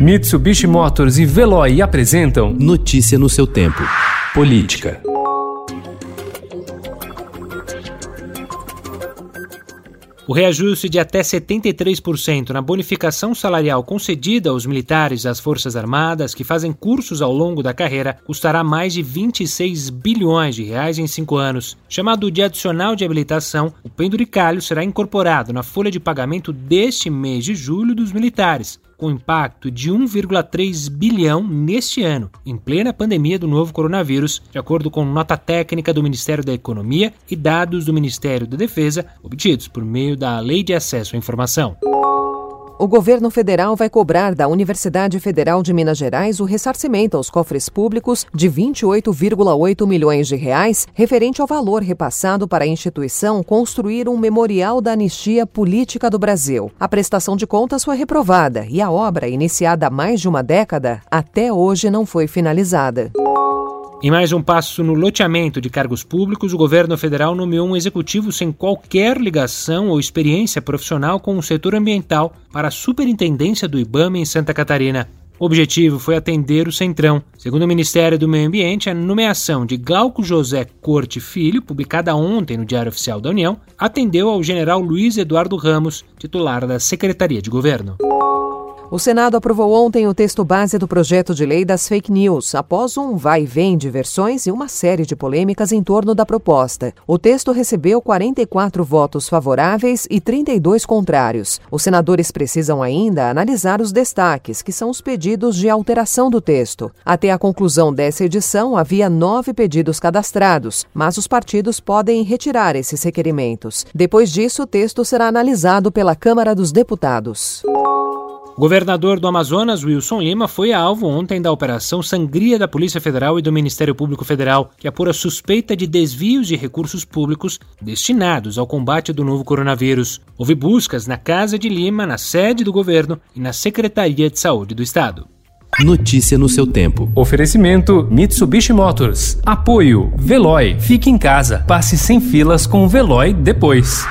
Mitsubishi Motors e Veloy apresentam Notícia no seu tempo. Política. O reajuste de até 73% na bonificação salarial concedida aos militares das Forças Armadas que fazem cursos ao longo da carreira custará mais de 26 bilhões de reais em cinco anos. Chamado de adicional de habilitação, o penduricalho será incorporado na folha de pagamento deste mês de julho dos militares com impacto de 1,3 bilhão neste ano, em plena pandemia do novo coronavírus, de acordo com nota técnica do Ministério da Economia e dados do Ministério da Defesa, obtidos por meio da Lei de Acesso à Informação o governo federal vai cobrar da Universidade Federal de Minas Gerais o ressarcimento aos cofres públicos de 28,8 milhões de reais, referente ao valor repassado para a instituição construir um memorial da anistia política do Brasil. A prestação de contas foi reprovada e a obra, iniciada há mais de uma década, até hoje não foi finalizada. Em mais um passo no loteamento de cargos públicos, o governo federal nomeou um executivo sem qualquer ligação ou experiência profissional com o setor ambiental para a superintendência do IBAMA em Santa Catarina. O objetivo foi atender o Centrão. Segundo o Ministério do Meio Ambiente, a nomeação de Glauco José Corte Filho, publicada ontem no Diário Oficial da União, atendeu ao general Luiz Eduardo Ramos, titular da Secretaria de Governo. O Senado aprovou ontem o texto base do projeto de lei das fake news, após um vai e vem de versões e uma série de polêmicas em torno da proposta. O texto recebeu 44 votos favoráveis e 32 contrários. Os senadores precisam ainda analisar os destaques, que são os pedidos de alteração do texto. Até a conclusão dessa edição, havia nove pedidos cadastrados, mas os partidos podem retirar esses requerimentos. Depois disso, o texto será analisado pela Câmara dos Deputados. O governador do Amazonas, Wilson Lima, foi alvo ontem da Operação Sangria da Polícia Federal e do Ministério Público Federal, que apura suspeita de desvios de recursos públicos destinados ao combate do novo coronavírus. Houve buscas na Casa de Lima, na sede do governo e na Secretaria de Saúde do Estado. Notícia no seu tempo. Oferecimento Mitsubishi Motors. Apoio Veloy. Fique em casa. Passe sem filas com o Veloy depois.